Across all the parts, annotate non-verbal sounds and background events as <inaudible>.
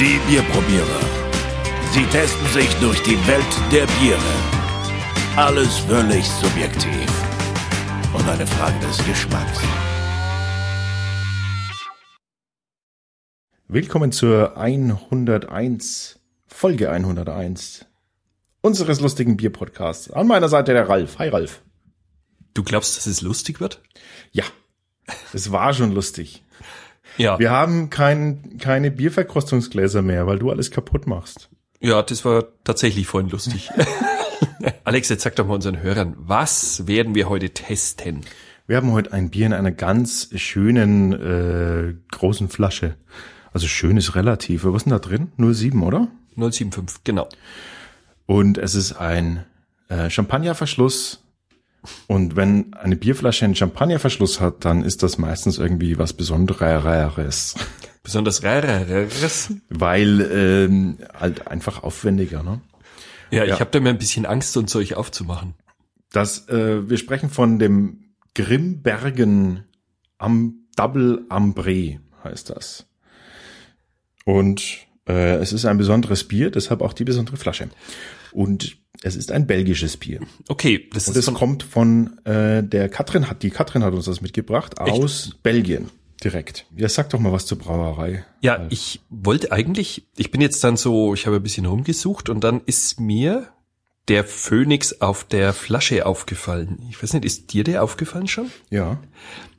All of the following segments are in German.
Die Bierprobierer. Sie testen sich durch die Welt der Biere. Alles völlig subjektiv. Und eine Frage des Geschmacks. Willkommen zur 101, Folge 101 unseres lustigen Bierpodcasts. An meiner Seite der Ralf. Hi Ralf. Du glaubst, dass es lustig wird? Ja, es war schon lustig. Ja. Wir haben kein, keine Bierverkostungsgläser mehr, weil du alles kaputt machst. Ja, das war tatsächlich vorhin lustig. <laughs> Alex, jetzt sag doch mal unseren Hörern, was werden wir heute testen? Wir haben heute ein Bier in einer ganz schönen äh, großen Flasche. Also schön ist relativ. Was ist denn da drin? 07, oder? 075, genau. Und es ist ein äh, Champagnerverschluss. Und wenn eine Bierflasche einen Champagnerverschluss hat, dann ist das meistens irgendwie was Besondereres. Besonders rareres. Weil ähm, halt einfach aufwendiger, ne? Ja, ich Ja. habe da mir ein bisschen Angst, so ein Zeug aufzumachen. Das, äh, wir sprechen von dem Grimbergen am Double Ambré heißt das. Und äh, es ist ein besonderes Bier, deshalb auch die besondere Flasche. Und es ist ein belgisches Bier. Okay, das Und ist es von, kommt von äh, der Katrin hat die Katrin hat uns das mitgebracht Echt? aus Belgien direkt. Ja, sag doch mal was zur Brauerei. Ja, ich wollte eigentlich, ich bin jetzt dann so, ich habe ein bisschen rumgesucht und dann ist mir der Phönix auf der Flasche aufgefallen. Ich weiß nicht, ist dir der aufgefallen schon? Ja.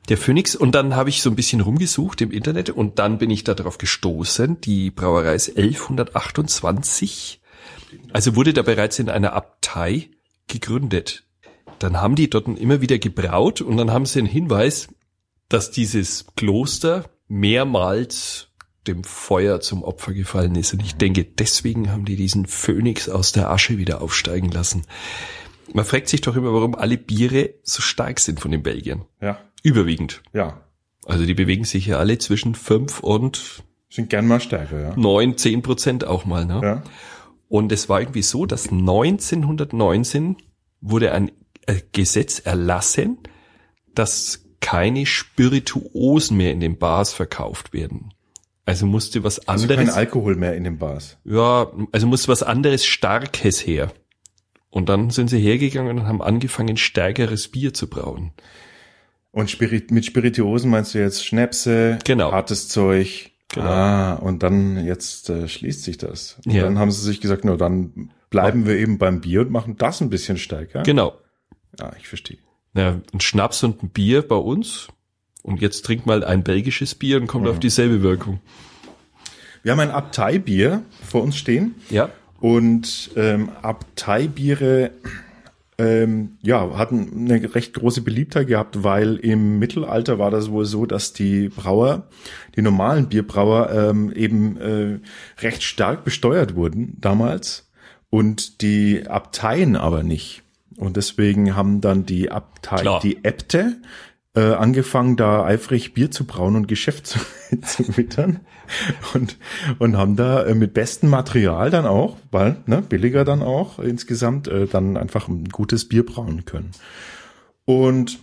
Der Phönix und dann habe ich so ein bisschen rumgesucht im Internet und dann bin ich darauf gestoßen, die Brauerei ist 1128, also wurde da bereits in einer Abtei gegründet. Dann haben die dort immer wieder gebraut und dann haben sie einen Hinweis, dass dieses Kloster mehrmals dem Feuer zum Opfer gefallen ist. Und ich denke, deswegen haben die diesen Phönix aus der Asche wieder aufsteigen lassen. Man fragt sich doch immer, warum alle Biere so stark sind von den Belgiern. Ja. Überwiegend. Ja. Also die bewegen sich ja alle zwischen fünf und Sind gern mal stärker, ja. neun, zehn Prozent auch mal. Ne? Ja. Und es war irgendwie so, dass 1919 wurde ein äh, Gesetz erlassen, dass keine Spirituosen mehr in den Bars verkauft werden. Also musste was Also anderes, kein Alkohol mehr in den Bars. ja, also musste was anderes Starkes her. Und dann sind sie hergegangen und haben angefangen, stärkeres Bier zu brauen. Und Spirit mit Spirituosen meinst du jetzt Schnäpse, Genau. hartes Zeug. Genau. Ah, und dann jetzt äh, schließt sich das. Und Ja. dann haben sie sich gesagt, na dann bleiben wir eben beim Bier und machen das ein bisschen stärker. Genau. Ja, ich verstehe. Ja, ein Schnaps und ein Bier bei uns. Und jetzt trink mal ein belgisches Bier und kommt auf dieselbe Wirkung. Wir haben ein Abteibier vor uns stehen Ja. und ähm, Abteibiere ähm, ja, hatten eine recht große Beliebtheit gehabt, weil im Mittelalter war das wohl so, dass die Brauer, die normalen Bierbrauer ähm, eben äh, recht stark besteuert wurden damals und die Abteien aber nicht. Und deswegen haben dann die Abtei, Klar. die Äbte, äh, angefangen, da eifrig Bier zu brauen und Geschäft <laughs> zu, zu wittern und, und haben da äh, mit bestem Material dann auch, weil ne, billiger dann auch insgesamt, äh, dann einfach ein gutes Bier brauen können. Und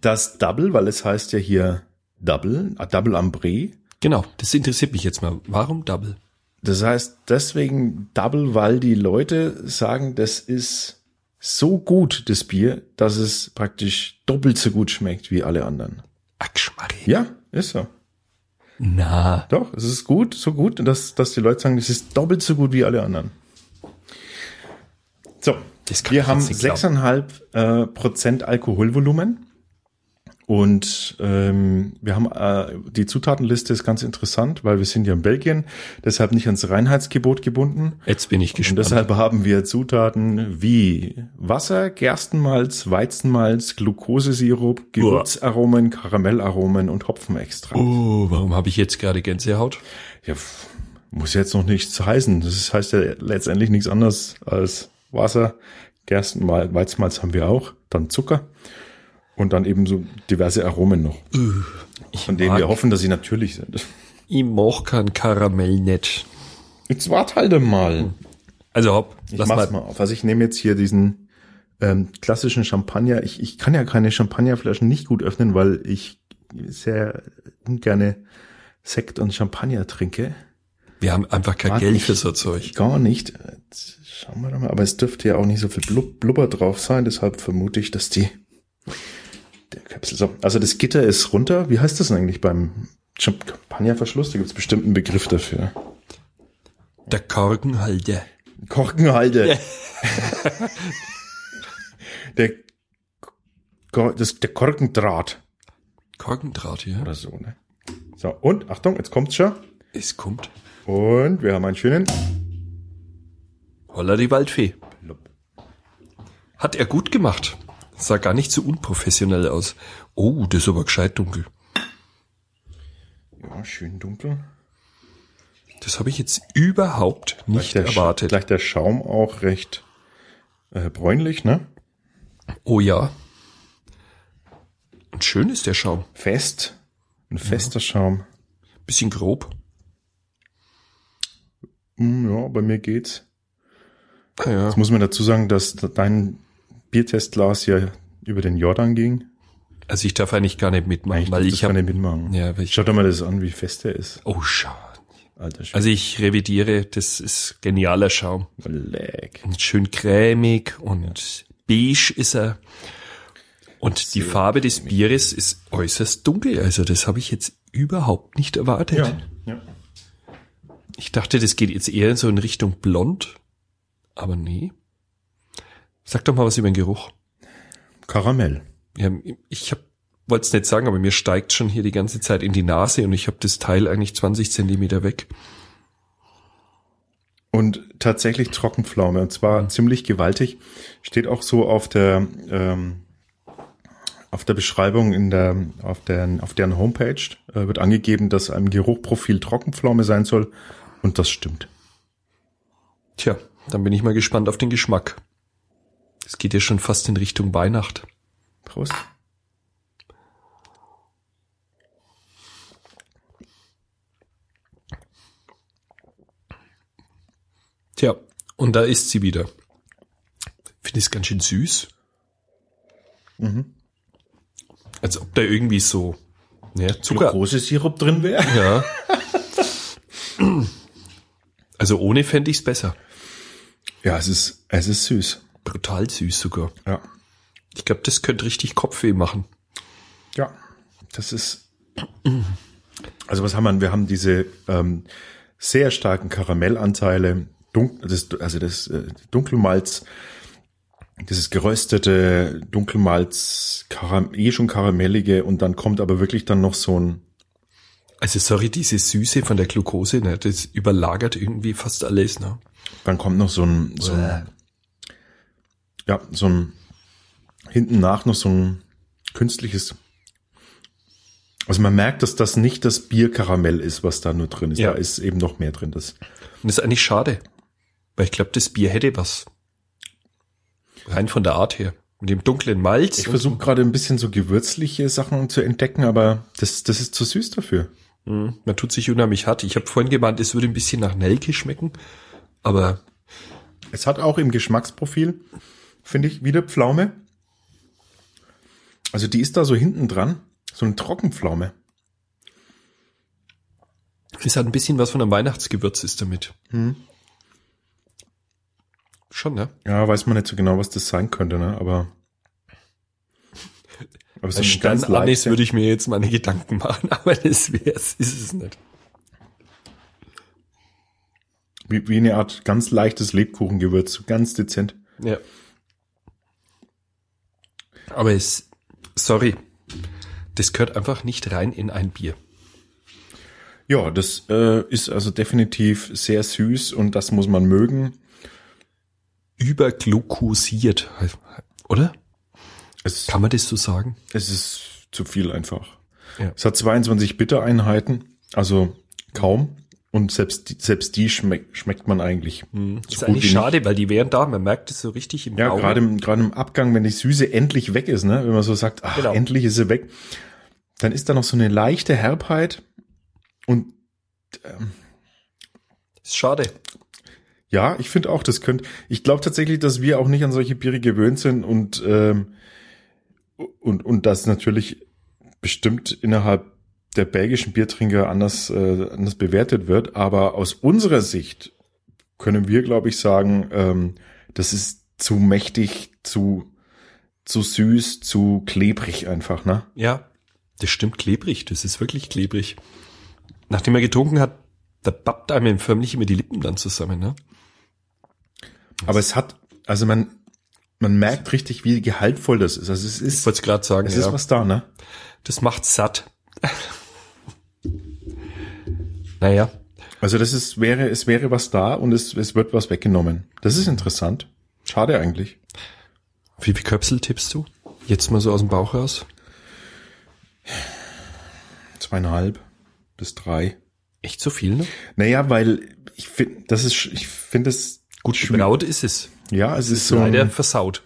das Double, weil es heißt ja hier Double, äh, Double Ambré, Genau, das interessiert mich jetzt mal. Warum Double? das heißt deswegen Double, weil die Leute sagen, das ist so gut, das Bier, dass es praktisch doppelt so gut schmeckt wie alle anderen. Akschmarri. Ja, ist so. Na, Doch, es ist gut, so gut, dass, dass die Leute sagen, es ist doppelt so gut wie alle anderen. So, wir haben jetzt nicht glauben. 6,5 äh, Prozent Alkoholvolumen und ähm, wir haben äh, die Zutatenliste ist ganz interessant, weil wir sind ja in Belgien, deshalb nicht ans Reinheitsgebot gebunden. jetzt bin ich Und gespannt. deshalb haben wir Zutaten wie Wasser, Gerstenmalz, Weizenmalz, Glukosesirup, Gewürzaromen, Karamellaromen und Hopfenextrakt. oh, warum habe ich jetzt gerade Gänsehaut? Ja, muss jetzt noch nichts heißen. Das heißt ja letztendlich nichts anderes als Wasser, Gerstenmalz, Weizenmalz haben wir auch, dann Zucker und dann eben so diverse Aromen noch, Ich von denen wir hoffen, dass sie natürlich sind. ich mag kein Karamell nicht. Jetzt wart halt mal. Also hopp, Ich lass mach's mal. mal auf. Also ich nehme jetzt hier diesen ähm, klassischen Champagner. Ich, ich kann ja keine Champagnerflaschen nicht gut öffnen, weil ich sehr ungerne Sekt und Champagner trinke. Wir haben einfach kein Geld für so Zeug. Gar nicht. Jetzt schauen wir doch mal. Aber es dürfte ja auch nicht so viel Blub Blubber drauf sein, deshalb vermute ich, dass die Kapsel so. Also das Gitter ist runter. Wie heißt das denn eigentlich beim Champagnerverschluss? Da gibt es bestimmt einen Begriff dafür. Der Korkenhalter. Korkenhalter. <laughs> der, das, der Korkendraht Korkendraht, ja. oder so, ne? So, und Achtung, jetzt kommt's schon. Es kommt. Und wir haben einen schönen Holla die Waldfee. Hat er gut gemacht. Sah gar nicht so unprofessionell aus. Oh, das ist aber gescheit dunkel. Ja, schön dunkel. Das habe ich jetzt überhaupt nicht Sch- erwartet. Gleich der Schaum auch recht äh, bräunlich, ne? Oh ja. Und schön ist der Schaum. Fest. Ein fester Schaum. Bisschen grob. Hm, ja, bei mir geht's. Ah ja. Jetzt muss man dazu sagen, dass dein Biertestglas ja über den Jordan ging. Also ich darf eigentlich gar nicht mitmachen, weil das ich kann habe. ich mitmachen. Ja, weil ich, Schau dir mal das an, wie fest der ist. oh schade. Alter Schwede. Also ich revidiere, das ist genialer Schaum. Leck. Und schön cremig und beige ist er. Und die Farbe des Bieres ist äußerst dunkel. Also das habe ich jetzt überhaupt nicht erwartet. Ja. ja. Ich dachte, das geht jetzt eher so in Richtung blond. Aber nee. Sag doch mal was über den Geruch. Karamell. Ja, ich wollte es nicht sagen, aber mir steigt schon hier die ganze Zeit in die Nase und ich habe das Teil eigentlich 20 Zentimeter weg. Und tatsächlich Trockenpflaume. Und zwar ziemlich gewaltig. Steht auch so auf der, ähm, auf der Beschreibung in der, auf deren, auf deren Homepage äh, wird angegeben, dass ein Geruchprofil Trockenpflaume sein soll. Und das stimmt. Tja, dann bin ich mal gespannt auf den Geschmack. Es geht ja schon fast in Richtung Weihnacht. Prost. Tja, und da ist sie wieder. Finde es ganz schön süß. Als ob da irgendwie so ja, Zucker. Große Sirup drin wäre. Ja. <laughs> Also ohne fände ich's besser. Ja, es ist, es ist süß. Brutal süß sogar. Ja. Ich glaube, das könnte richtig Kopfweh machen. Ja, das ist. Also was haben wir? Wir haben diese ähm, sehr starken Karamellanteile, dun das, also das äh, Dunkelmalz, dieses geröstete Dunkelmalz, Karam eh schon karamellige und dann kommt aber wirklich dann noch so ein Also sorry, diese Süße von der Glucose, ne, das überlagert irgendwie fast alles. Ne? Dann kommt noch so ein, so ein ja, so ein, hinten nach noch so ein künstliches, also man merkt, dass das nicht das Bierkaramell ist, was da nur drin ist. Ja. Da ist eben noch mehr drin. Das, Und das ist eigentlich schade. Weil ich glaube, das Bier hätte was. Rein von der Art her. Mit dem dunklen Malz. ich versuche gerade ein bisschen so gewürzliche Sachen zu entdecken, aber das, das ist zu süß dafür. Mhm, Man tut sich unheimlich hart. Ich habe vorhin gemeint, es würde ein bisschen nach Nelke schmecken. Aber Es hat auch im Geschmacksprofil, finde ich, wieder Pflaume. Also die ist da so hinten dran, so eine Trockenpflaume. es hat ein bisschen was von einem Weihnachtsgewürz ist damit. Hm. Schon, ne? Ja, weiß man nicht so genau, was das sein könnte, ne? Aber, aber Bei eine ganz Anis würde ich mir jetzt meine Gedanken machen, <laughs> aber das wär's, ist es nicht. wie, wie eine Art ganz leichtes Lebkuchengewürz, so ganz dezent. Ja. Aber es, sorry, das gehört einfach nicht rein in ein Bier. Ja, das äh, ist also definitiv sehr süß und das muss man mögen. Überglukosiert, oder? Es, Kann man das so sagen? es ist zu viel einfach. Ja. Es hat 22 Bittereinheiten, also kaum. Und selbst die, selbst die schmeckt, schmeckt man eigentlich. ist so gut eigentlich schade, weil die wären da, man merkt es so richtig im Ja, Gaumen. gerade im, gerade im Abgang, wenn die Süße endlich weg ist, ne, wenn man so sagt, ach, Genau. endlich ist sie weg, dann ist da noch so eine leichte Herbheit und Ist schade. ja, ich finde auch, das könnte, ich glaube tatsächlich, dass wir auch nicht an solche Biere gewöhnt sind und, ähm, und, und das natürlich bestimmt innerhalb der belgischen Biertrinker anders, äh, anders bewertet wird. Aber aus unserer Sicht können wir, glaube ich, sagen, ähm, das ist zu mächtig, zu, zu süß, zu klebrig einfach, ne? Ja, das stimmt klebrig. Das ist wirklich klebrig. Nachdem er getrunken hat, da pappt einem förmlich immer die Lippen dann zusammen, ne? Aber es hat, also man, man merkt richtig, wie gehaltvoll das ist. Also es ist, Ich wollte es gerade sagen, es ja. ist was da, ne? Das macht satt. Naja, Also das ist, wäre, es wäre was da und es, es wird was weggenommen. Das ist interessant. Schade eigentlich. wie viel Köpsel tippst du? Jetzt mal so aus dem Bauch raus. Zweieinhalb bis drei. Echt so viel, ne? Naja, weil ich finde, das ist, ich finde es Gut gebraut ist es. Ja, es ist so Leider versaut.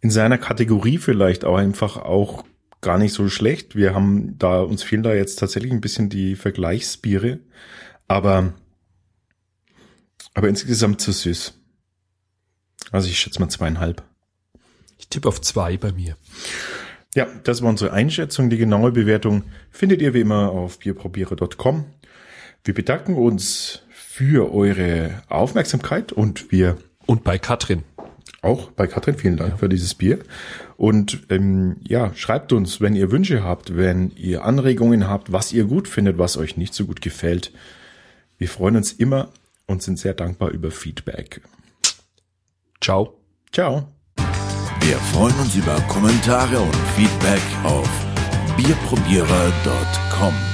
in seiner Kategorie vielleicht auch einfach auch gar nicht so schlecht. Wir haben da, uns fehlen da jetzt tatsächlich ein bisschen die Vergleichsbiere, aber, aber insgesamt zu süß. Also ich schätze mal zweieinhalb. Ich tippe auf zwei bei mir. Ja, das war unsere Einschätzung. Die genaue Bewertung findet ihr wie immer auf bierprobiere.com. Wir bedanken uns für eure Aufmerksamkeit und wir Und bei Katrin. Auch bei Katrin. Vielen Dank für dieses Bier. Und ähm, ja, schreibt uns, wenn ihr Wünsche habt, wenn ihr Anregungen habt, was ihr gut findet, was euch nicht so gut gefällt. Wir freuen uns immer und sind sehr dankbar über Feedback. Ciao. Ciao. Wir freuen uns über Kommentare und Feedback auf bierprobierer.com.